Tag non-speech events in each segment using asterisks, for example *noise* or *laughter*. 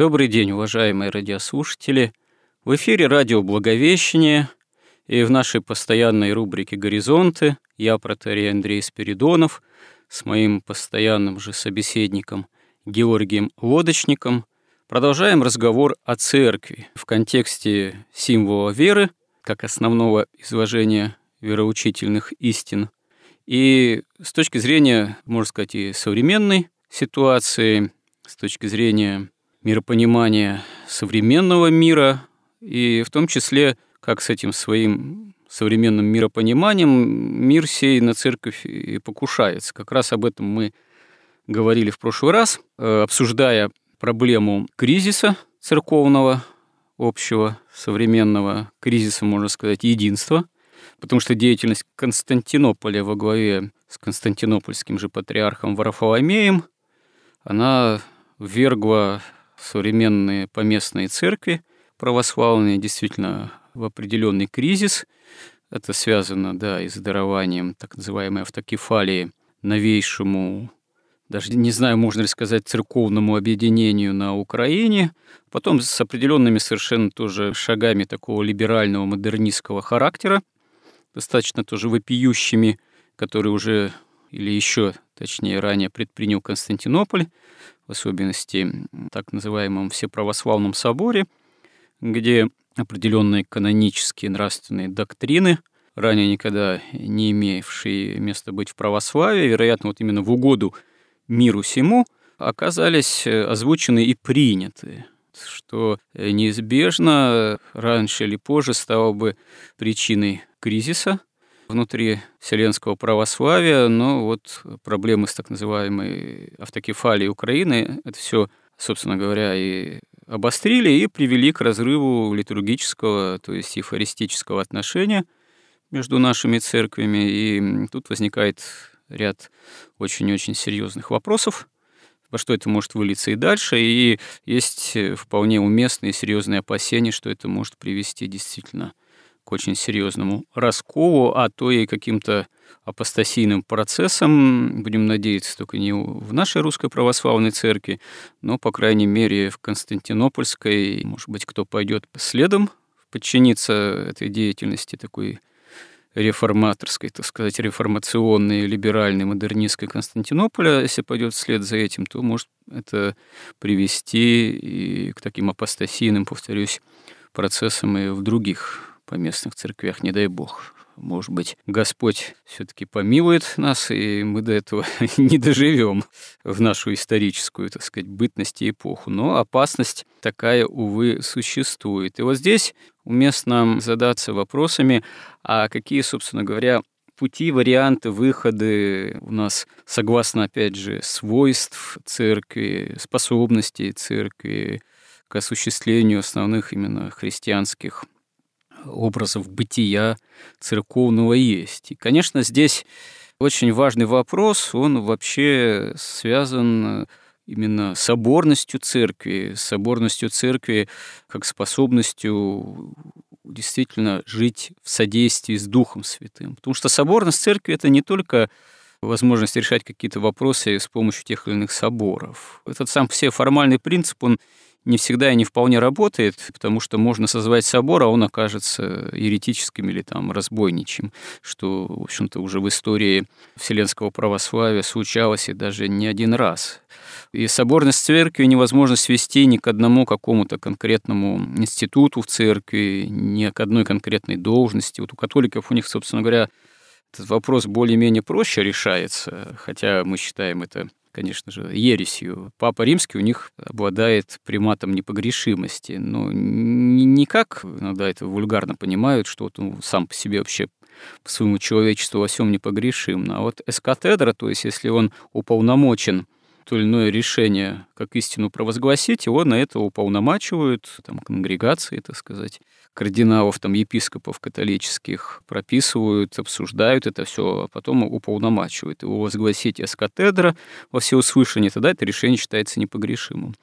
Добрый день, уважаемые радиослушатели. В эфире радио «Благовещение» и в нашей постоянной рубрике «Горизонты» я, протерей Андрей Спиридонов, с моим постоянным же собеседником Георгием Лодочником продолжаем разговор о церкви в контексте символа веры, как основного изложения вероучительных истин, и с точки зрения, можно сказать, и современной ситуации, с точки зрения миропонимание современного мира, и в том числе, как с этим своим современным миропониманием мир сей на церковь и покушается. Как раз об этом мы говорили в прошлый раз, э, обсуждая проблему кризиса церковного, общего, современного кризиса, можно сказать, единства, потому что деятельность Константинополя во главе с константинопольским же патриархом Варфоломеем, она ввергла современные поместные церкви православные действительно в определенный кризис. Это связано, да, и с дарованием так называемой автокефалии новейшему, даже не знаю, можно ли сказать, церковному объединению на Украине, потом с определенными совершенно тоже шагами такого либерального модернистского характера, достаточно тоже вопиющими, которые уже или еще, точнее, ранее предпринял Константинополь, в особенности так называемом Всеправославном соборе, где определенные канонические нравственные доктрины, ранее никогда не имевшие места быть в православии, вероятно, вот именно в угоду миру всему, оказались озвучены и приняты, что неизбежно раньше или позже стало бы причиной кризиса внутри вселенского православия, но вот проблемы с так называемой автокефалией Украины, это все, собственно говоря, и обострили и привели к разрыву литургического, то есть эвхаристического отношения между нашими церквями. И тут возникает ряд очень-очень серьезных вопросов, во что это может вылиться и дальше, и есть вполне уместные и серьезные опасения, что это может привести действительно очень серьезному расколу, а то и каким-то апостасийным процессом, будем надеяться, только не в нашей русской православной церкви, но, по крайней мере, в Константинопольской, может быть, кто пойдет следом подчиниться этой деятельности такой реформаторской, так сказать, реформационной, либеральной, модернистской Константинополя, если пойдет вслед за этим, то может это привести и к таким апостасийным, повторюсь, процессам и в других поместных церквях, не дай бог. Может быть, Господь все-таки помилует нас, и мы до этого *laughs* не доживем в нашу историческую, так сказать, бытность и эпоху. Но опасность такая, увы, существует. И вот здесь уместно задаться вопросами, а какие, собственно говоря, пути, варианты, выходы у нас согласно, опять же, свойств церкви, способностей церкви к осуществлению основных именно христианских образов бытия церковного есть. И, конечно, здесь очень важный вопрос, он вообще связан именно соборностью церкви, соборностью церкви как способностью действительно жить в содействии с Духом Святым. Потому что соборность церкви – это не только возможность решать какие-то вопросы с помощью тех или иных соборов. Этот сам все формальный принцип, он не всегда и не вполне работает, потому что можно созвать собор, а он окажется еретическим или там разбойничьим, что, в общем-то, уже в истории вселенского православия случалось и даже не один раз. И соборность церкви невозможно свести ни к одному какому-то конкретному институту в церкви, ни к одной конкретной должности. Вот у католиков у них, собственно говоря, этот вопрос более-менее проще решается, хотя мы считаем это конечно же, ересью. Папа Римский у них обладает приматом непогрешимости, но не как иногда это вульгарно понимают, что вот он сам по себе вообще по своему человечеству во всем непогрешим. А вот эскатедра, то есть если он уполномочен то или иное решение как истину провозгласить, его на это уполномачивают, там, конгрегации, так сказать, кардиналов, там, епископов католических прописывают, обсуждают это все, а потом уполномачивают его возгласить эскатедра во всеуслышание, тогда это решение считается непогрешимым.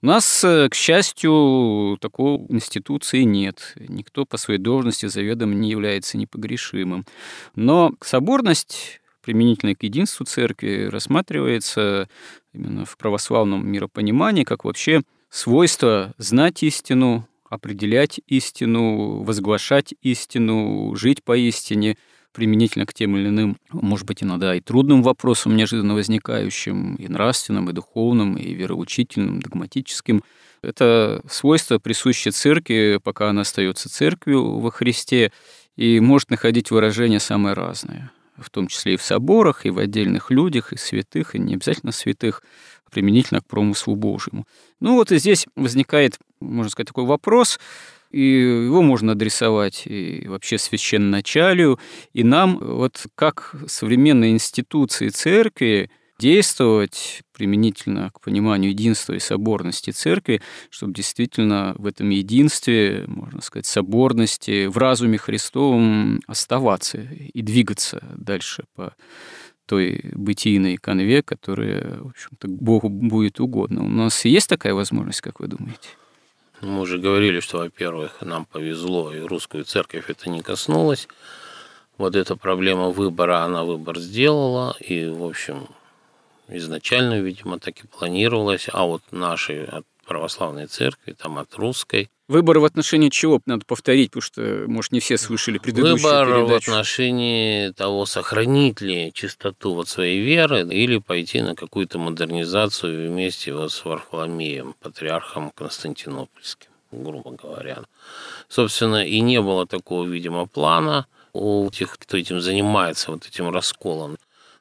У нас, э, к счастью, такой институции нет. Никто по своей должности заведомо не является непогрешимым. Но соборность применительно к единству церкви рассматривается именно в православном миропонимании как вообще свойство знать истину, определять истину, возглашать истину, жить по истине, применительно к тем или иным, может быть, иногда и трудным вопросам, неожиданно возникающим, и нравственным, и духовным, и вероучительным, догматическим. Это свойство присуще церкви, пока она остается церковью во Христе, и может находить выражения самые разные в том числе и в соборах, и в отдельных людях, и святых, и не обязательно святых, применительно к промыслу Божьему. Ну вот и здесь возникает, можно сказать, такой вопрос, и его можно адресовать и вообще священноначалию, и нам, вот как современные институции церкви действовать применительно к пониманию единства и соборности церкви, чтобы действительно в этом единстве, можно сказать, соборности, в разуме Христовом оставаться и двигаться дальше по той бытийной конве, которая, в общем-то, Богу будет угодно. У нас есть такая возможность, как вы думаете? Мы уже говорили, что, во-первых, нам повезло, и русскую церковь это не коснулось. Вот эта проблема выбора, она выбор сделала, и, в общем, изначально, видимо, так и планировалось, а вот от православной церкви, там от русской. Выбор в отношении чего надо повторить, потому что, может, не все слышали предыдущую Выбор передачу. в отношении того, сохранить ли чистоту вот своей веры или пойти на какую-то модернизацию вместе вот с Варфоломеем, патриархом Константинопольским, грубо говоря. Собственно, и не было такого, видимо, плана у тех, кто этим занимается, вот этим расколом.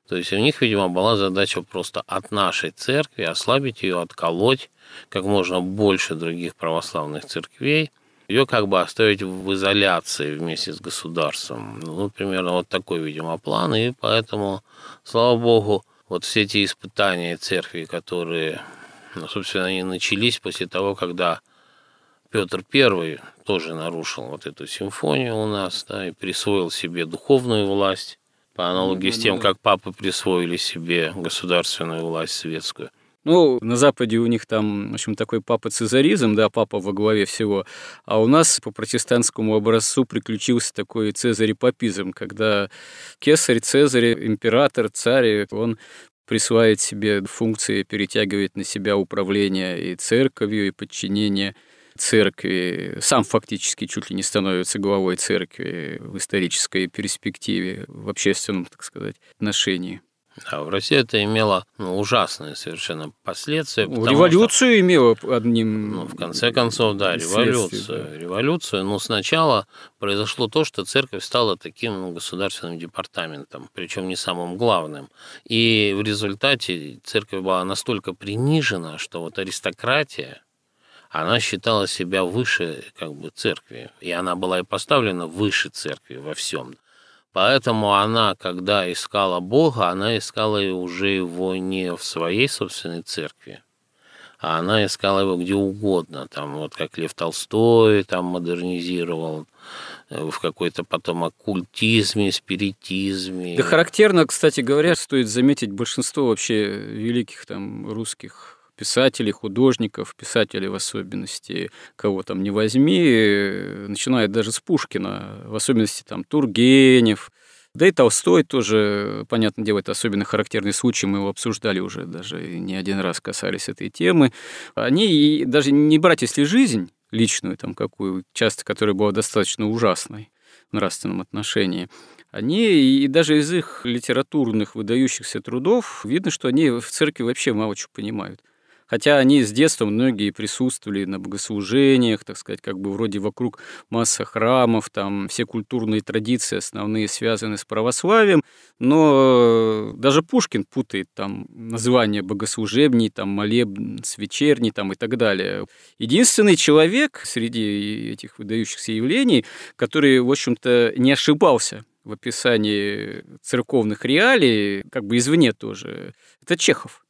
То есть у них, видимо, была задача просто от нашей церкви ослабить ее, отколоть как можно больше других православных церквей, ее как бы оставить в изоляции вместе с государством. Ну, примерно вот такой, видимо, план. И поэтому, слава богу, вот все эти испытания церкви, которые, ну, собственно, они начались после того, когда Петр I тоже нарушил вот эту симфонию у нас, да, и присвоил себе духовную власть, по аналогии с тем, как папы присвоили себе государственную власть светскую. Ну, на Западе у них там, в общем, такой папа-цезаризм, да, папа во главе всего, а у нас по протестантскому образцу приключился такой цезарь-папизм, когда кесарь, цезарь, император, царь, он присваивает себе функции, перетягивает на себя управление и церковью, и подчинение – церкви, сам фактически чуть ли не становится главой церкви в исторической перспективе, в общественном, так сказать, отношении. А в России это имело ну, ужасные совершенно последствия. Ну, революцию что, имело одним. Ну, в конце концов, да, революцию. Да. Революцию. Но сначала произошло то, что церковь стала таким ну, государственным департаментом, причем не самым главным. И в результате церковь была настолько принижена, что вот аристократия, она считала себя выше как бы церкви, и она была и поставлена выше церкви во всем. Поэтому она, когда искала Бога, она искала уже его не в своей собственной церкви, а она искала его где угодно, там вот как Лев Толстой там модернизировал, э, в какой-то потом оккультизме, спиритизме. Да характерно, кстати говоря, стоит заметить большинство вообще великих там русских писателей, художников, писателей в особенности, кого там не возьми, начиная даже с Пушкина, в особенности там Тургенев, да и Толстой тоже, понятное дело, это особенно характерный случай, мы его обсуждали уже, даже не один раз касались этой темы. Они даже не брать, если жизнь личную, там какую, часто которая была достаточно ужасной в нравственном отношении, они, и даже из их литературных выдающихся трудов, видно, что они в церкви вообще мало чего понимают. Хотя они с детства многие присутствовали на богослужениях, так сказать, как бы вроде вокруг масса храмов, там все культурные традиции основные связаны с православием, но даже Пушкин путает там название богослужебней, там молебн с там и так далее. Единственный человек среди этих выдающихся явлений, который, в общем-то, не ошибался в описании церковных реалий, как бы извне тоже, это Чехов.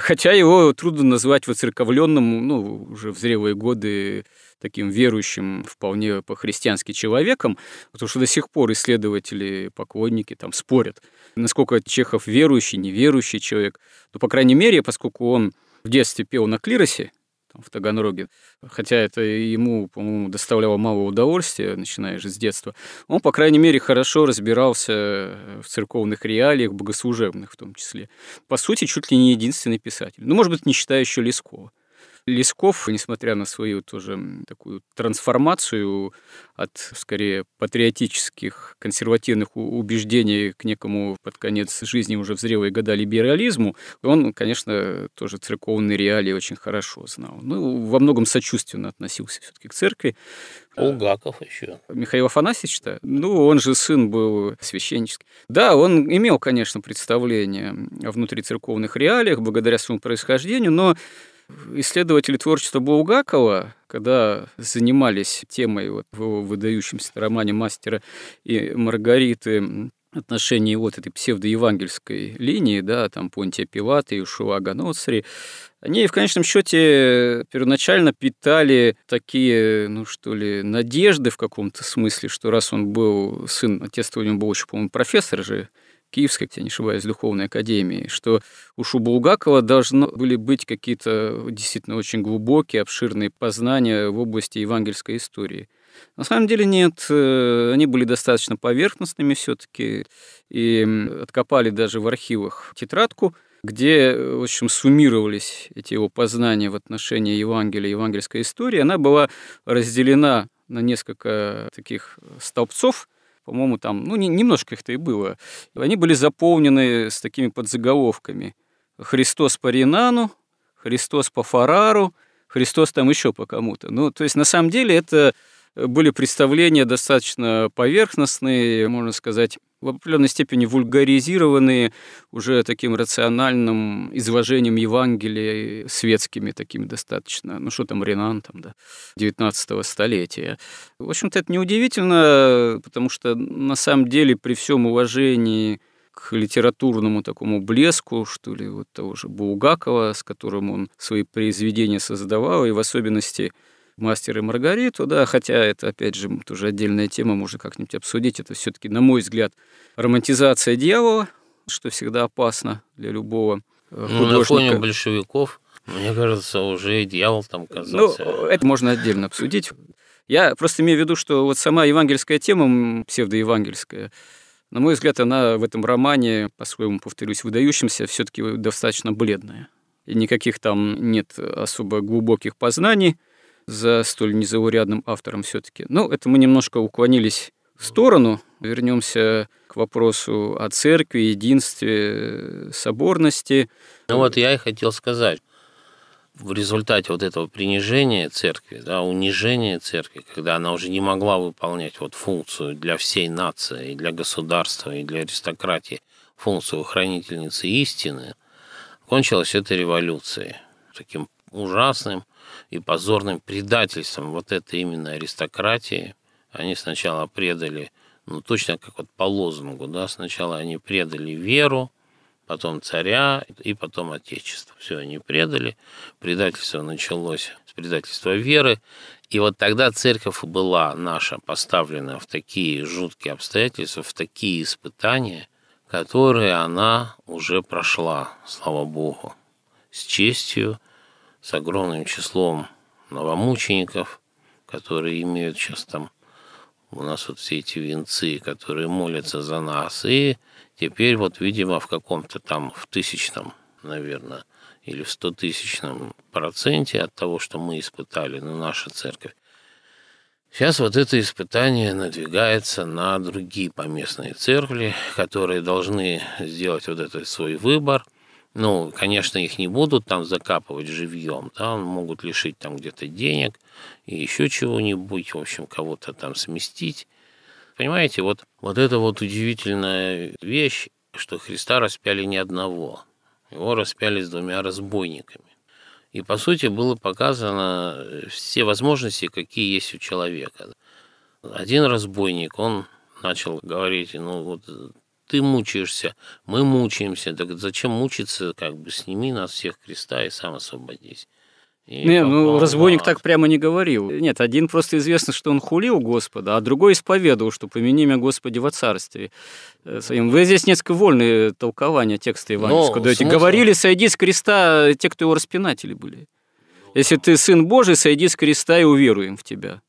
Хотя его трудно назвать воцерковленным, ну, уже в зрелые годы таким верующим, вполне по-христиански человеком, потому что до сих пор исследователи, поклонники там спорят, насколько Чехов верующий, неверующий человек. Но, по крайней мере, поскольку он в детстве пел на клиросе, там, в Таганроге, хотя это ему, по-моему, доставляло мало удовольствия, начиная же с детства, он, по крайней мере, хорошо разбирался в церковных реалиях, богослужебных в том числе. По сути, чуть ли не единственный писатель. Ну, может быть, не считая еще Лескова. Лесков, несмотря на свою тоже такую трансформацию от, скорее, патриотических, консервативных убеждений к некому под конец жизни уже в зрелые года либерализму, он, конечно, тоже церковные реалии очень хорошо знал. Ну, во многом сочувственно относился все-таки к церкви. Булгаков еще. Михаил Афанасьевич-то? Ну, он же сын был священнический. Да, он имел, конечно, представление о внутрицерковных реалиях благодаря своему происхождению, но Исследователи творчества Булгакова, когда занимались темой вот в его выдающемся романе «Мастера и Маргариты», отношении вот этой псевдоевангельской линии, да, там Понтия Пилата, Иешуа Ганоцри, они в конечном счете первоначально питали такие, ну что ли, надежды в каком-то смысле, что раз он был сын, отец у него был еще, по-моему, профессор же Киевской, если я не ошибаюсь, Духовной Академии, что у Булгакова должны были быть какие-то действительно очень глубокие, обширные познания в области евангельской истории. На самом деле нет, э, они были достаточно поверхностными все-таки, и откопали даже в архивах тетрадку, где, в общем, суммировались эти его познания в отношении Евангелия, евангельской истории. Она была разделена на несколько таких столбцов, по-моему, там, ну, не, немножко их-то и было. Они были заполнены с такими подзаголовками. Христос по Ринану, Христос по Фарару, Христос там еще по кому-то. Ну, то есть, на самом деле, это были представления достаточно поверхностные, можно сказать, в определенной степени вульгаризированные уже таким рациональным изложением Евангелия светскими такими достаточно, ну что там, Ренан там, да, 19 столетия. В общем-то, это неудивительно, потому что на самом деле при всем уважении к литературному такому блеску, что ли, вот того же Булгакова, с которым он свои произведения создавал, и в особенности «Мастер и Маргариту», да, хотя это, опять же, тоже отдельная тема, можно как-нибудь обсудить. Это все таки на мой взгляд, романтизация дьявола, что всегда опасно для любого художника. Э, ну, на фоне большевиков, мне кажется, уже и дьявол там казался. Ну, это можно отдельно обсудить. Я просто имею в виду, что вот сама евангельская тема, псевдоевангельская, на мой взгляд, она в этом романе, по-своему, повторюсь, выдающимся, все таки достаточно бледная. И никаких там нет особо глубоких познаний – за столь незаурядным автором все-таки. Ну, это мы немножко уклонились в сторону. Вернемся к вопросу о церкви, единстве, соборности. Ну вот я и хотел сказать. В результате вот этого принижения церкви, да, унижения церкви, когда она уже не могла выполнять вот функцию для всей нации, и для государства, и для аристократии, функцию хранительницы истины, кончилась эта революция таким ужасным и позорным предательством вот этой именно аристократии. Они сначала предали, ну точно как вот по лозунгу, да, сначала они предали веру, потом царя и потом отечество. Все они предали. Предательство началось с предательства веры. И вот тогда церковь была наша поставлена в такие жуткие обстоятельства, в такие испытания, которые она уже прошла, слава Богу, с честью, с огромным числом новомучеников, которые имеют сейчас там у нас вот все эти венцы, которые молятся за нас. И теперь вот, видимо, в каком-то там, в тысячном, наверное, или в стотысячном проценте от того, что мы испытали, ну, наша церковь, Сейчас вот это испытание надвигается на другие поместные церкви, которые должны сделать вот этот свой выбор Ну, конечно, их не будут там закапывать живьем, да, могут лишить там где-то денег и еще чего-нибудь, в общем, кого-то там сместить. Понимаете, вот, вот это вот удивительная вещь, что Христа распяли не одного, его распяли с двумя разбойниками. И, по сути, было показано все возможности, какие есть у человека. Один разбойник, он начал говорить, ну вот ты мучаешься, мы мучаемся, так зачем мучиться, как бы сними нас всех креста и сам освободись. И не, ну разбойник так прямо не говорил. Нет, один просто известно, что он хулил Господа, а другой исповедовал, что помяни меня Господи во царстве э, своим. Вы здесь несколько вольные толкования текста евангельского даете. Смысл... Говорили, сойди с креста те, кто его распинатели были. Если ты сын Божий, сойди с креста и уверуем в тебя.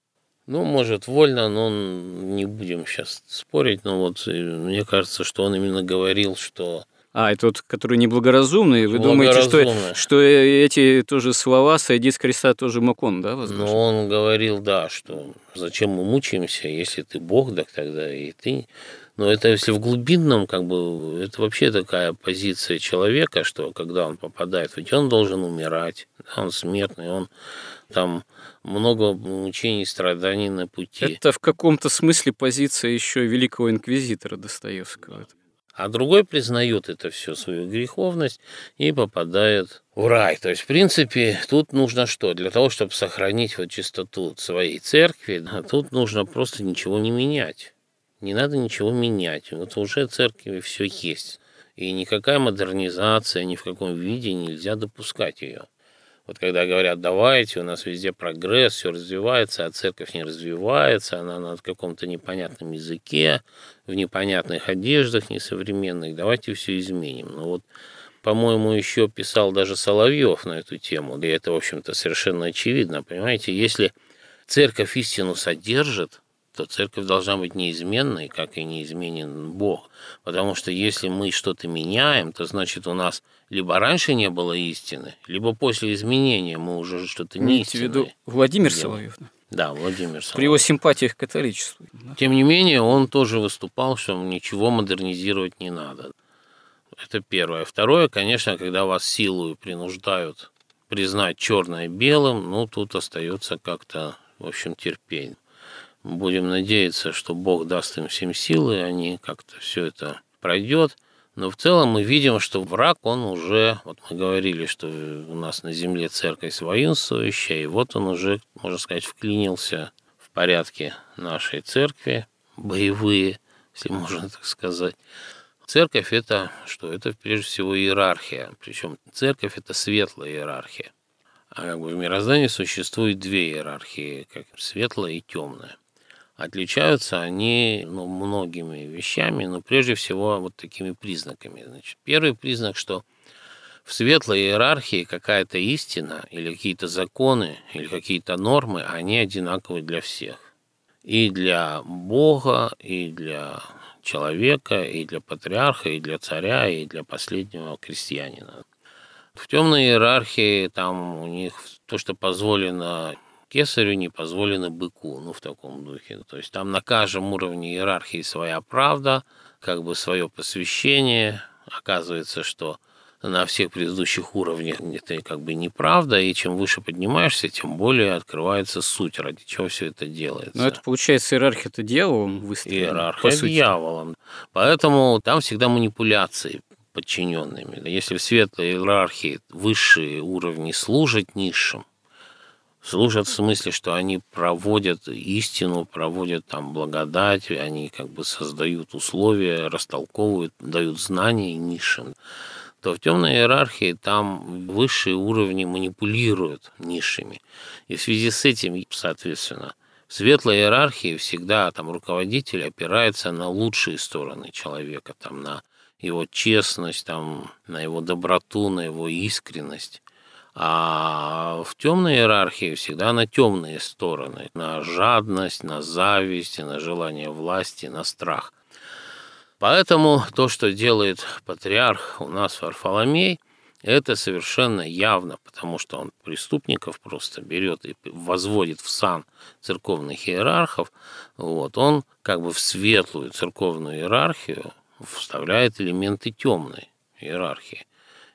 Ну, может, вольно, но не будем сейчас спорить, но вот э, мне кажется, что он именно говорил, что... А, это тот, который неблагоразумный. Вы думаете, что, что эти тоже слова «сойди с креста» тоже мог он, да, возможно? Ну, он говорил, да, что зачем мы мучаемся, если ты Бог, так тогда и ты... Но это если в глубинном, как бы, это вообще такая позиция человека, что когда он попадает, ведь он должен умирать, он смертный, он там много мучений, страданий на пути. Это в каком-то смысле позиция еще великого инквизитора Достоевского. А другой признает это все свою греховность и попадает в рай. То есть, в принципе, тут нужно что? Для того, чтобы сохранить вот чистоту своей церкви, тут нужно просто ничего не менять. Не надо ничего менять. Вот уже церкви все есть. И никакая модернизация ни в каком виде нельзя допускать ее. Вот когда говорят, давайте, у нас везде прогресс, все развивается, а церковь не развивается, она на каком-то непонятном языке, в непонятных одеждах несовременных, давайте все изменим. Но ну вот, по-моему, еще писал даже Соловьев на эту тему, и это, в общем-то, совершенно очевидно. Понимаете, если церковь истину содержит, то церковь должна быть неизменной, как и неизменен Бог. Потому что если мы что-то меняем, то значит у нас либо раньше не было истины, либо после изменения мы уже что-то не в виду Владимир Соловьев? Да, Владимир Соловьев. При его симпатиях к католичеству. Тем не менее, он тоже выступал, что ничего модернизировать не надо. Это первое. Второе, конечно, когда вас силой принуждают признать черное белым, ну, тут остается как-то, в общем, терпение. Будем надеяться, что Бог даст им всем силы, и они как-то все это пройдет. Но в целом мы видим, что враг, он уже, вот мы говорили, что у нас на земле церковь воинствующая, и вот он уже, можно сказать, вклинился в порядке нашей церкви, боевые, если можно так сказать. Церковь – это что? Это прежде всего иерархия. Причем церковь – это светлая иерархия. А как бы в мироздании существует две иерархии, как светлая и темная. Отличаются они ну, многими вещами, но прежде всего вот такими признаками. Значит, первый признак, что в светлой иерархии какая-то истина или какие-то законы или какие-то нормы, они одинаковы для всех. И для Бога, и для человека, и для патриарха, и для царя, и для последнего крестьянина. В темной иерархии там у них то, что позволено кесарю не позволено быку, ну, в таком духе. То есть там на каждом уровне иерархии своя правда, как бы свое посвящение. Оказывается, что на всех предыдущих уровнях это как бы неправда, и чем выше поднимаешься, тем более открывается суть, ради чего все это делается. Но это получается иерархия это дьяволом выстроена. Иерархия по дьяволом. Поэтому там всегда манипуляции подчиненными. Если в светлой иерархии высшие уровни служат низшим, служат в смысле, что они проводят истину, проводят там благодать, они как бы создают условия, растолковывают, дают знания низшим то в темной иерархии там высшие уровни манипулируют низшими. И в связи с этим, соответственно, в светлой иерархии всегда там руководитель опирается на лучшие стороны человека, там на его честность, там, на его доброту, на его искренность. А в темной иерархии всегда на темные стороны, на жадность, на зависть, на желание власти, на страх. Поэтому то, что делает патриарх у нас Варфоломей, это совершенно явно, потому что он преступников просто берет и возводит в сан церковных иерархов. Вот, он как бы в светлую церковную иерархию вставляет элементы темной иерархии.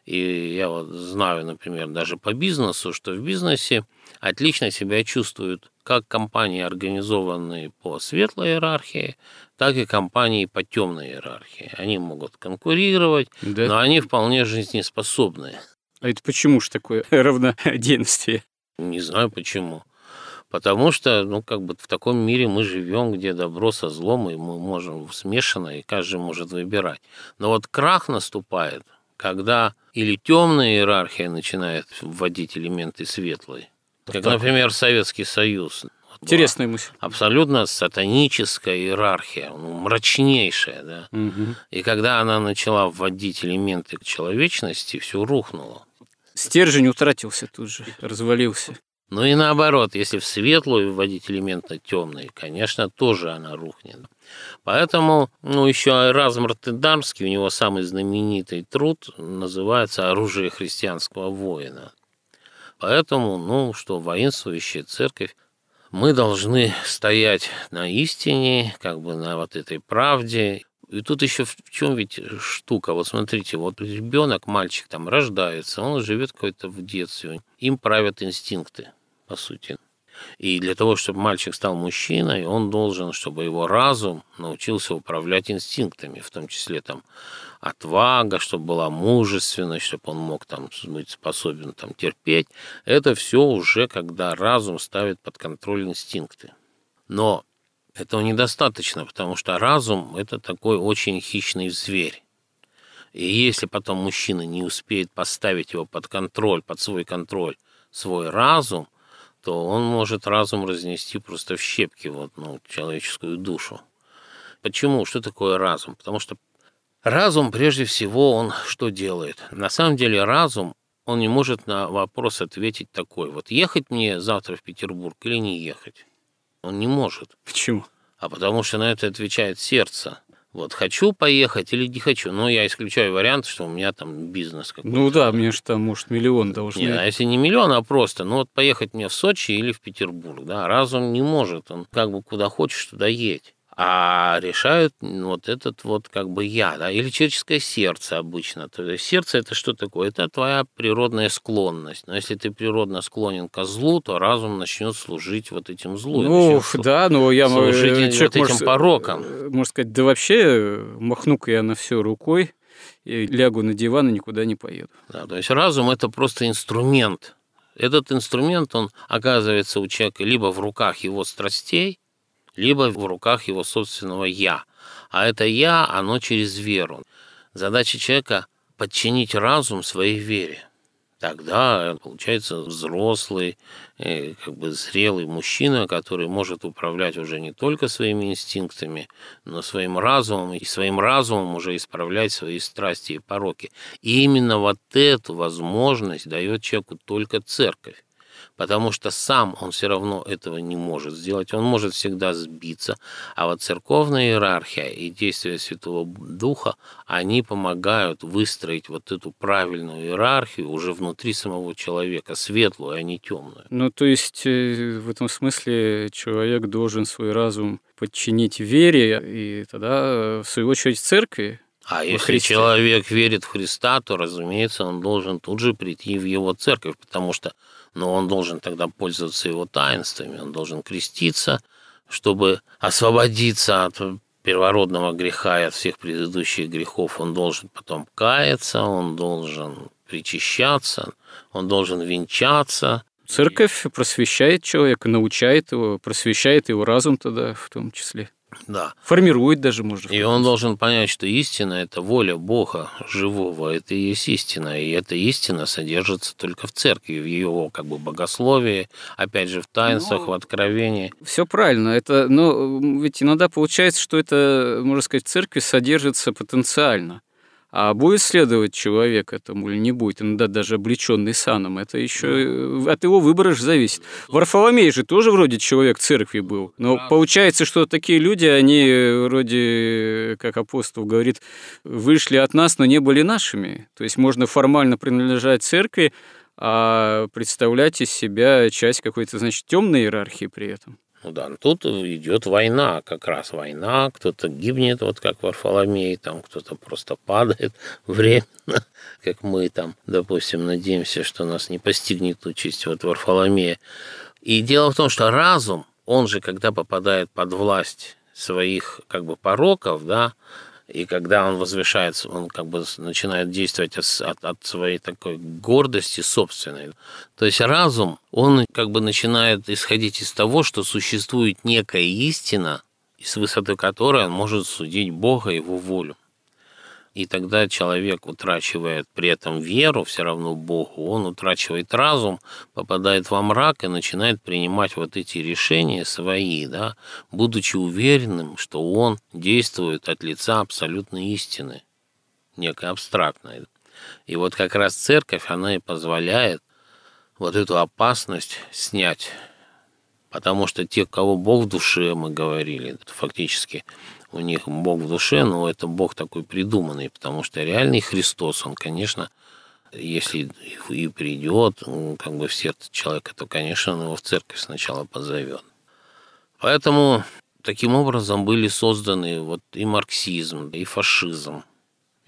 И я вот знаю, например, даже по бизнесу, что в бизнесе отлично себя чувствуют как компании, организованные по светлой иерархии, так и компании по темной иерархии. Они могут конкурировать, да. но они вполне жизнеспособны. А это почему же такое *laughs* равноденствие? Не знаю почему. Потому что, ну, как бы в таком мире мы живем, где добро со злом, и мы можем смешано, и каждый может выбирать. Но вот крах наступает, когда или темная иерархия начинает вводить элементы светлой, как, так. например, Советский Союз. Интересная мысль. Абсолютно сатаническая иерархия, ну, мрачнейшая, да. Угу. И когда она начала вводить элементы человечности, все рухнуло. Стержень утратился тут же, развалился. Ну и наоборот, если в светлую вводить элементы темные, конечно, тоже она рухнет. Поэтому, ну, еще Эразм Роттердамский, у него самый знаменитый труд называется «Оружие христианского воина». Поэтому, ну, что воинствующая церковь, мы должны стоять на истине, как бы на вот этой правде. И тут еще в чем ведь штука? Вот смотрите, вот ребенок, мальчик там рождается, он живет какой-то в детстве, им правят инстинкты, по сути. И для того, чтобы мальчик стал мужчиной, он должен, чтобы его разум научился управлять инстинктами, в том числе там отвага, чтобы была мужественность, чтобы он мог там быть способен там терпеть. Это все уже когда разум ставит под контроль инстинкты. Но этого недостаточно, потому что разум – это такой очень хищный зверь. И если потом мужчина не успеет поставить его под контроль, под свой контроль, свой разум – то он может разум разнести просто в щепки, вот, ну, человеческую душу. Почему? Что такое разум? Потому что разум, прежде всего, он что делает? На самом деле разум, он не может на вопрос ответить такой, вот ехать мне завтра в Петербург или не ехать? Он не может. Почему? А потому что на это отвечает сердце. Вот, хочу поехать или не хочу. Но я исключаю вариант, что у меня там бизнес какой-то. Ну да, мне же там, может, миллион должны. Нет, а если не миллион, а просто, ну вот поехать мне в Сочи или в Петербург, да, разум не может, он как бы куда хочешь, туда едь а решают вот этот вот как бы я, да, или человеческое сердце обычно. То есть сердце это что такое? Это твоя природная склонность. Но если ты природно склонен к злу, то разум начнет служить вот этим злу. Ну, да, но я служить человек вот этим пороком. Э, можно сказать, да вообще махну-ка я на все рукой и лягу на диван и никуда не поеду. Да, то есть разум это просто инструмент. Этот инструмент, он оказывается у человека либо в руках его страстей, либо в руках его собственного «я». А это «я», оно через веру. Задача человека – подчинить разум своей вере. Тогда получается взрослый, э, как бы зрелый мужчина, который может управлять уже не только своими инстинктами, но своим разумом, и своим разумом уже исправлять свои страсти и пороки. И именно вот эту возможность дает человеку только церковь потому что сам он все равно этого не может сделать. Он может всегда сбиться. А вот церковная иерархия и действия Святого Духа, они помогают выстроить вот эту правильную иерархию уже внутри самого человека, светлую, а не темную. Ну, то есть э, в этом смысле человек должен свой разум подчинить вере, и тогда, в свою очередь, церкви, а если Христе. человек верит в Христа, то, разумеется, он должен тут же прийти в его церковь, потому что но он должен тогда пользоваться его таинствами, он должен креститься, чтобы освободиться от первородного греха и от всех предыдущих грехов. Он должен потом каяться, он должен причащаться, он должен венчаться. Церковь просвещает человека, научает его, просвещает его разум тогда в том числе. Да. Формирует даже, может. И он должен понять, что истина – это воля Бога живого, это и есть истина. И эта истина содержится только в церкви, в его как бы богословии, опять же, в таинствах, ну, в откровении. Все правильно. Это, но ведь иногда получается, что это, можно сказать, в церкви содержится потенциально. А будет следовать человек этому или не будет, иногда даже облеченный саном, это еще от его выбора же зависит. Варфоломей же тоже вроде человек церкви был, но получается, что такие люди, они вроде, как апостол говорит, вышли от нас, но не были нашими. То есть можно формально принадлежать церкви, а представлять из себя часть какой-то, значит, темной иерархии при этом. Ну да, тут идет война, как раз война, кто-то гибнет, вот как Варфоломей, там кто-то просто падает *laughs* временно, как мы там, допустим, надеемся, что нас не постигнет участь вот Варфоломея. И дело в том, что разум, он же, когда попадает под власть своих как бы пороков, да, и когда он возвышается, он как бы начинает действовать от, от своей такой гордости собственной. То есть разум, он как бы начинает исходить из того, что существует некая истина, с высоты которой он может судить Бога и его волю. И тогда человек утрачивает при этом веру все равно Богу, он утрачивает разум, попадает во мрак и начинает принимать вот эти решения свои, да, будучи уверенным, что он действует от лица абсолютной истины, некой абстрактной. И вот как раз церковь, она и позволяет вот эту опасность снять. Потому что те, кого Бог в душе, мы говорили, фактически у них Бог в душе, но это Бог такой придуманный, потому что реальный Христос, он, конечно, если и придет как бы в сердце человека, то, конечно, он его в церковь сначала позовет. Поэтому таким образом были созданы вот и марксизм, и фашизм,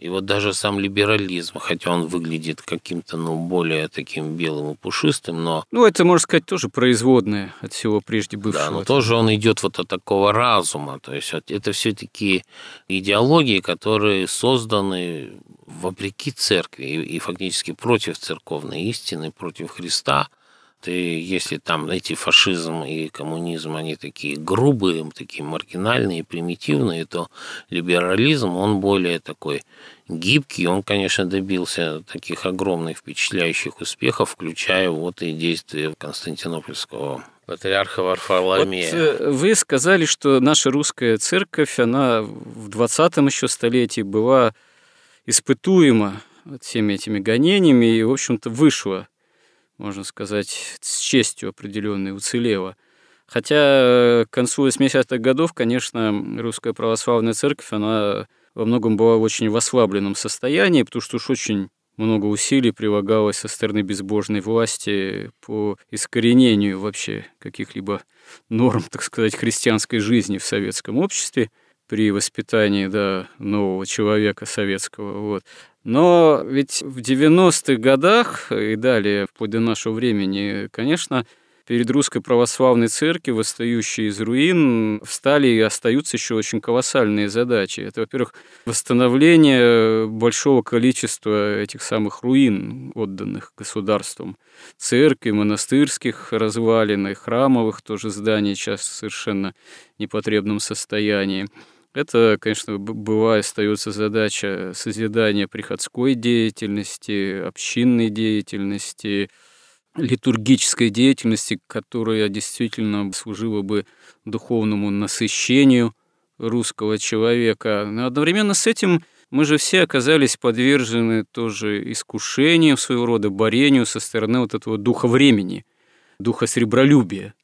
и вот даже сам либерализм, хотя он выглядит каким-то, ну, более таким белым и пушистым, но... Ну, это, можно сказать, тоже производное от всего прежде бывшего. Да, но тоже он идет вот от такого разума. То есть это все таки идеологии, которые созданы вопреки церкви и, и фактически против церковной истины, против Христа – ты, если там эти фашизм и коммунизм, они такие грубые, такие маргинальные, примитивные, то либерализм, он более такой гибкий, он, конечно, добился таких огромных впечатляющих успехов, включая вот и действия Константинопольского патриарха Варфоломея. Вот э, вы сказали, что наша русская церковь, она в 20 еще столетии была испытуема всеми этими гонениями и, в общем-то, вышла можно сказать, с честью определенной уцелела. Хотя э, к концу 80-х годов, конечно, русская православная церковь, она во многом была в очень в ослабленном состоянии, потому что уж очень много усилий прилагалось со стороны безбожной власти по искоренению вообще каких-либо норм, так сказать, христианской жизни в советском обществе при воспитании да, нового человека советского. Вот. Но ведь в 90-х годах и далее, вплоть до нашего времени, конечно, перед русской православной церковью, восстающей из руин, встали и остаются еще очень колоссальные задачи. Это, во-первых, восстановление большого количества этих самых руин, отданных государством. Церкви, монастырских развалин, и храмовых тоже зданий сейчас совершенно непотребном состоянии. Это, конечно, была и остается задача созидания приходской деятельности, общинной деятельности, литургической деятельности, которая действительно служила бы духовному насыщению русского человека. Но одновременно с этим мы же все оказались подвержены тоже искушению, своего рода борению со стороны вот этого духа времени, духа сребролюбия.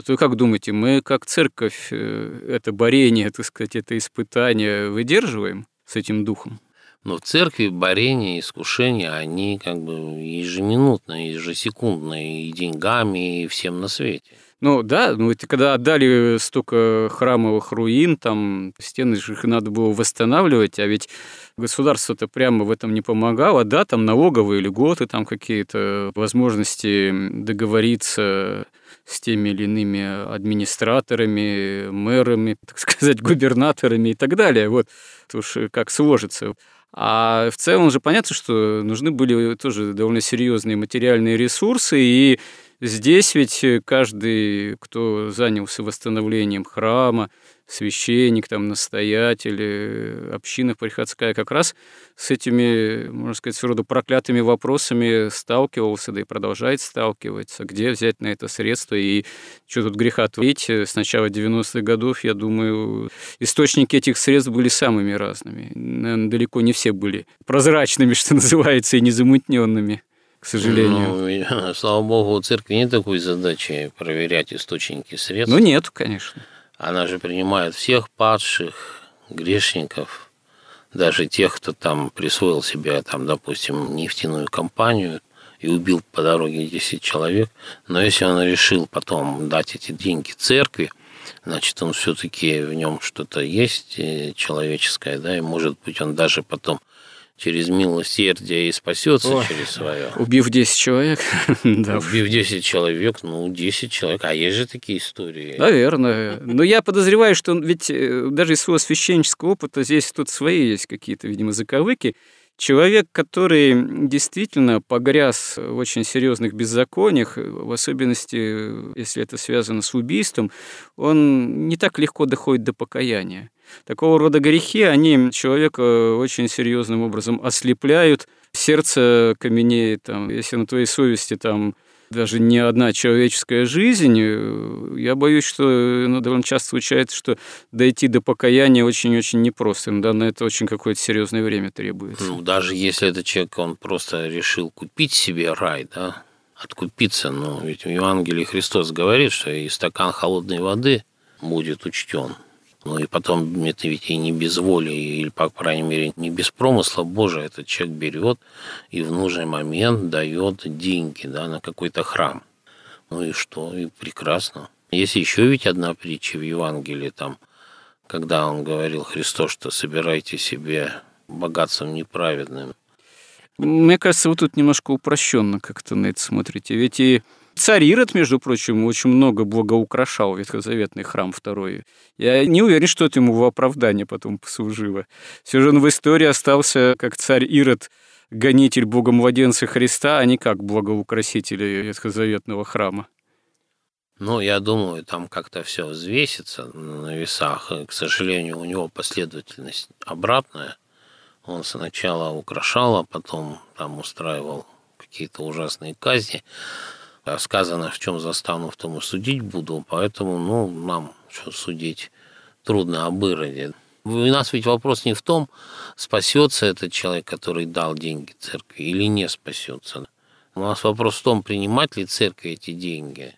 Вот вы как думаете, мы как церковь э, это борение, так сказать, это испытание выдерживаем с этим духом? Но в церкви борения, искушения, они как бы ежеминутные, ежесекундные, и деньгами, и всем на свете. Ну да, ну это когда отдали столько храмовых руин, там стены же их надо было восстанавливать, а ведь государство-то прямо в этом не помогало, да, там налоговые льготы, там какие-то возможности договориться с теми или иными администраторами, мэрами, так сказать, *laughs* губернаторами и так далее. Вот уж как сложится. А в целом же понятно, что нужны были тоже довольно серьезные материальные ресурсы, и здесь ведь каждый, кто занялся восстановлением храма, священник, там, настоятель, э, община приходская, как раз с этими, можно сказать, своего рода проклятыми вопросами сталкивался, да и продолжает сталкиваться. Где взять на это средства и что тут греха творить? С начала 90-х годов, я думаю, источники этих средств были самыми разными. Наверное, далеко не все были прозрачными, *laughs* что называется, и незамутненными к сожалению. Ну, слава богу, у церкви нет такой задачи проверять источники средств. Ну, нет, конечно. Она же принимает всех падших, грешников, даже тех, кто там присвоил себе, там, допустим, нефтяную компанию, и убил по дороге 10 человек. Но если он решил потом дать эти деньги церкви, значит, он все-таки в нем что-то есть э, человеческое, да, и может быть он даже потом через милосердие и спасется Ой, через свое. Убив 10 человек. *laughs* да. Убив 10 человек, ну, 10 человек. А есть же такие истории. Наверное. Но я подозреваю, что ведь э, даже из своего священнического опыта здесь тут свои есть какие-то, видимо, заковыки. Человек, который действительно погряз в очень серьезных беззакониях, в особенности, если это связано с убийством, он не так легко доходит до покаяния. Такого рода грехи, они человека очень серьезным образом ослепляют, сердце каменеет, там, если на твоей совести там даже не одна человеческая жизнь, э, я боюсь, что ну, довольно часто случается, что дойти до покаяния очень-очень непросто. Иногда на это очень какое-то серьезное время требуется. Ну, даже если этот человек, он просто решил купить себе рай, да, откупиться, но ведь в Евангелии Христос говорит, что и стакан холодной воды будет учтен. Ну и потом это ведь и не без воли, или, по крайней мере, не без промысла Божия этот человек берет и в нужный момент дает деньги да, на какой-то храм. Ну и что? И прекрасно. Есть еще ведь одна притча в Евангелии, там, когда он говорил Христос, что собирайте себе богатством неправедным. Мне кажется, вы тут немножко упрощенно как-то на это смотрите. Ведь и Царь Ирод, между прочим, очень много благоукрашал ветхозаветный храм второй. Я не уверен, что это ему в оправдание потом послужило. Все же он в истории остался как царь Ирод, гонитель Бога-младенца Христа, а не как благоукраситель ветхозаветного храма. Ну, я думаю, там как-то все взвесится на весах. И, к сожалению, у него последовательность обратная. Он сначала украшал, а потом там устраивал какие-то ужасные казни. А сказано, в чем застану, в том и судить буду, поэтому, ну, нам что судить трудно об Ироде. У нас ведь вопрос не в том, спасется этот человек, который дал деньги церкви, или не спасется. У нас вопрос в том, принимать ли церковь эти деньги.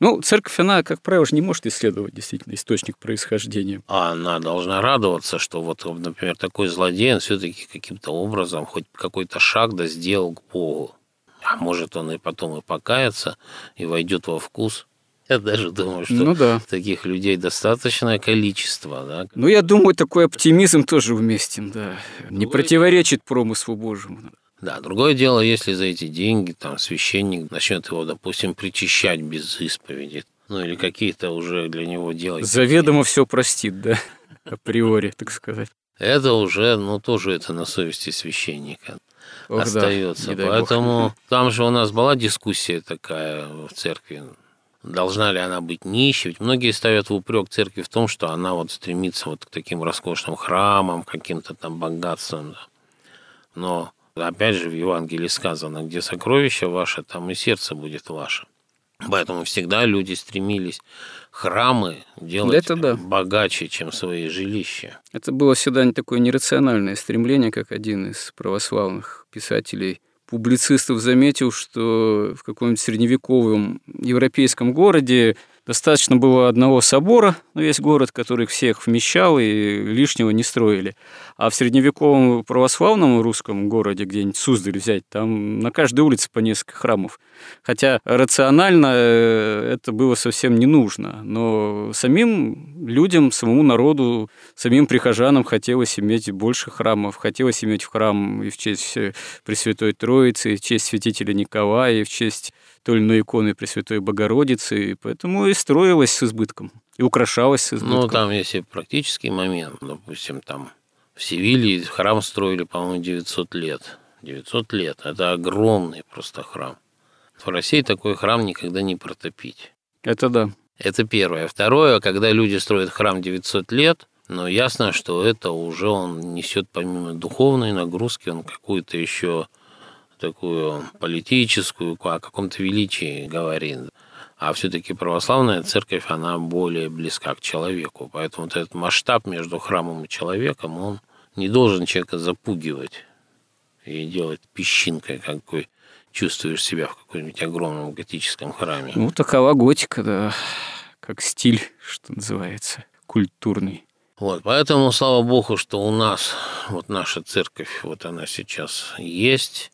Ну, церковь, она, как правило, же не может исследовать действительно источник происхождения. А она должна радоваться, что вот, например, такой злодей, он все-таки каким-то образом хоть какой-то шаг да сделал к Богу. А может, он и потом и покается, и войдет во вкус. Я даже думаю, что ну, да. таких людей достаточное количество. Да? Ну, я думаю, такой оптимизм тоже уместен, да. Не другое... противоречит промыслу Божьему. Да, другое дело, если за эти деньги там священник начнет его, допустим, причащать без исповеди, ну или какие-то уже для него делать. Заведомо все простит, да, априори, так сказать. Это уже, ну, тоже это на совести священника. Ох, остается. Да, Поэтому бог. там же у нас была дискуссия такая в церкви. Должна ли она быть нищей? Ведь многие ставят в упрек церкви в том, что она вот стремится вот к таким роскошным храмам, каким-то там богатствам. Но опять же в Евангелии сказано, где сокровище ваше, там и сердце будет ваше. Поэтому всегда люди стремились храмы делать это да. богаче, чем свои жилища. Это было всегда не такое нерациональное стремление, как один из православных писателей публицистов заметил, что в каком-нибудь средневековом европейском городе Достаточно было одного собора на весь город, который всех вмещал и лишнего не строили. А в средневековом православном русском городе, где-нибудь Суздаль взять, там на каждой улице по несколько храмов. Хотя рационально э, это было совсем не нужно. Но самим людям, самому народу, самим прихожанам хотелось иметь больше храмов. Хотелось иметь в храм и в честь Пресвятой Троицы, и в честь святителя Николая, и в честь той или иной иконы Пресвятой Богородицы, и поэтому и строилась с избытком, и украшалась с избытком. Ну, там есть и практический момент, допустим, там в Севилье храм строили, по-моему, 900 лет. 900 лет – это огромный просто храм. В России такой храм никогда не протопить. Это да. Это первое. Второе, когда люди строят храм 900 лет, но ясно, что это уже он несет помимо духовной нагрузки, он какую-то еще такую политическую, о каком-то величии говорит. А все-таки православная церковь, она более близка к человеку. Поэтому вот этот масштаб между храмом и человеком, он не должен человека запугивать и делать песчинкой, какой чувствуешь себя в каком-нибудь огромном готическом храме. Ну, такова готика, да, как стиль, что называется, культурный. Вот, поэтому, слава богу, что у нас вот наша церковь, вот она сейчас есть,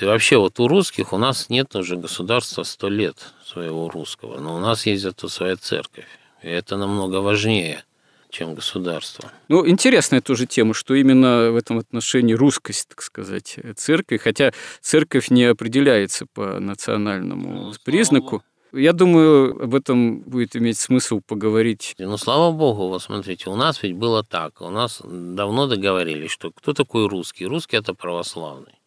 И вообще вот у русских у нас нет уже государства сто лет своего русского, но у нас есть зато своя церковь. И это намного важнее, чем государство. Ну, интересная тоже тема, что именно в этом отношении русскость, так сказать, церкви, хотя церковь не определяется по национальному ну, признаку. Я думаю, об этом будет иметь смысл поговорить. Ну, слава богу, вот смотрите, у нас ведь было так. У нас давно договорились, что кто такой русский? Русский – это православный.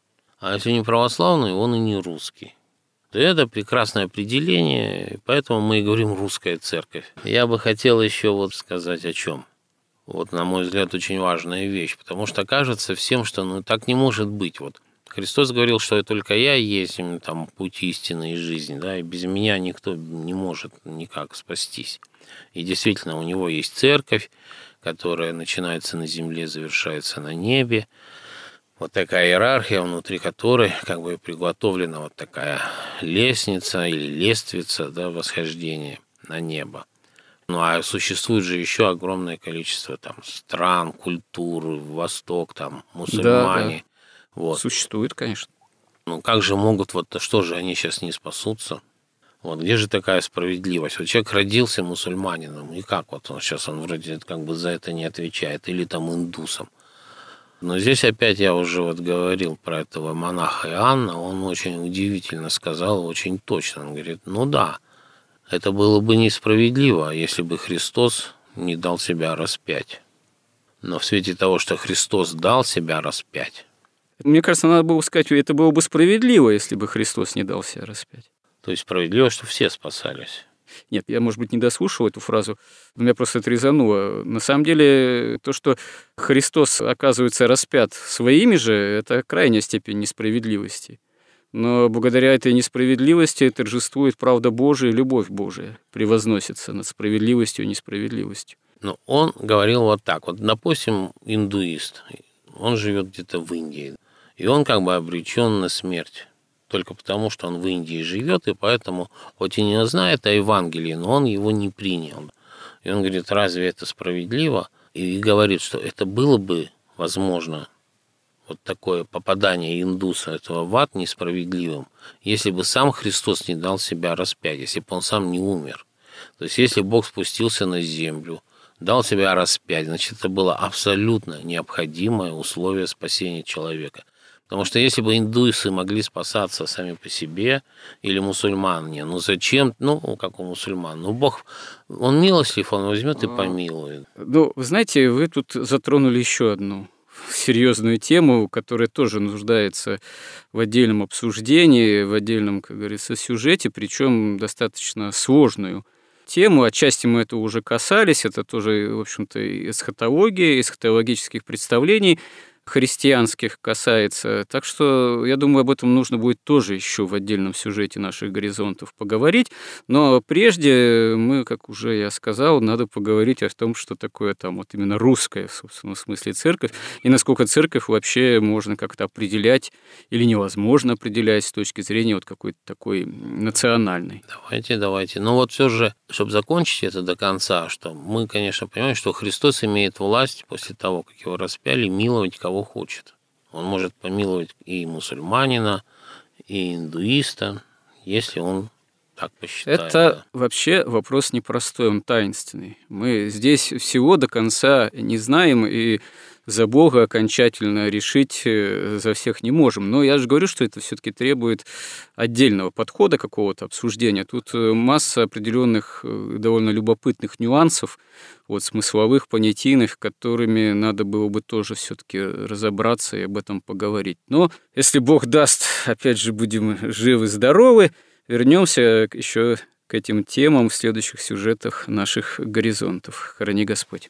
А если не православный, он и не русский. То это прекрасное определение, поэтому мы и говорим «русская церковь». Я бы хотел еще вот сказать о чем. Вот, на мой взгляд, очень важная вещь, потому что кажется всем, что ну так не может быть. Вот Христос говорил, что только я есть там путь истины и жизни, да, и без меня никто не может никак спастись. И действительно, у него есть церковь, которая начинается на земле, завершается на небе вот такая иерархия, внутри которой как бы приготовлена вот такая лестница или лествица да, восхождения на небо. Ну а существует же еще огромное количество там стран, культур, Восток, там мусульмане. Да, да. Вот. Существует, конечно. Ну как же могут, вот что же они сейчас не спасутся? Вот где же такая справедливость? Вот человек родился мусульманином, и как вот он сейчас он вроде как бы за это не отвечает, или там индусом. Но здесь опять я уже вот говорил про этого монаха Иоанна, он очень удивительно сказал, очень точно. Он говорит, ну да, это было бы несправедливо, если бы Христос не дал себя распять. Но в свете того, что Христос дал себя распять. Мне кажется, надо было сказать, это было бы справедливо, если бы Христос не дал себя распять. То есть справедливо, что все спасались. Нет, я, может быть, не дослушал эту фразу, но меня просто это резануло. На самом деле, то, что Христос оказывается распят своими же, это крайняя степень несправедливости. Но благодаря этой несправедливости торжествует правда Божия любовь Божия, превозносится над справедливостью и несправедливостью. Но он говорил вот так. Вот, допустим, индуист, он живет где-то в Индии, и он как бы обречен на смерть только потому, что он в Индии живет, и поэтому, хоть и не знает о Евангелии, но он его не принял. И он говорит, разве это справедливо? И говорит, что это было бы возможно, вот такое попадание индуса этого в ад несправедливым, если бы сам Христос не дал себя распять, если бы он сам не умер. То есть, если Бог спустился на землю, дал себя распять, значит, это было абсолютно необходимое условие спасения человека. Потому что если бы индусы могли спасаться сами по себе, или мусульмане, ну зачем, ну, как у мусульман, ну Бог, он милостлив, он возьмет и помилует. Ну, вы знаете, вы тут затронули еще одну серьезную тему, которая тоже нуждается в отдельном обсуждении, в отдельном, как говорится, сюжете, причем достаточно сложную тему. Отчасти мы это уже касались, это тоже, в общем-то, эсхатология, эсхатологических представлений христианских касается. Так что, я думаю, об этом нужно будет тоже еще в отдельном сюжете наших горизонтов поговорить. Но прежде мы, как уже я сказал, надо поговорить о том, что такое там вот именно русская, в собственном смысле, церковь, и насколько церковь вообще можно как-то определять или невозможно определять с точки зрения вот какой-то такой национальной. Давайте, давайте. Но вот все же, чтобы закончить это до конца, что мы, конечно, понимаем, что Христос имеет власть после того, как его распяли, миловать кого кого хочет. Он может помиловать и мусульманина, и индуиста, если он так посчитает. Это да. вообще вопрос непростой, он таинственный. Мы здесь всего до конца не знаем, и за Бога окончательно решить э, за всех не можем. Но я же говорю, что это все-таки требует отдельного подхода, какого-то обсуждения. Тут э, масса определенных э, довольно любопытных нюансов, вот смысловых, понятийных, которыми надо было бы тоже все-таки разобраться и об этом поговорить. Но если Бог даст, опять же, будем живы-здоровы, вернемся еще к этим темам в следующих сюжетах наших горизонтов. Храни Господь.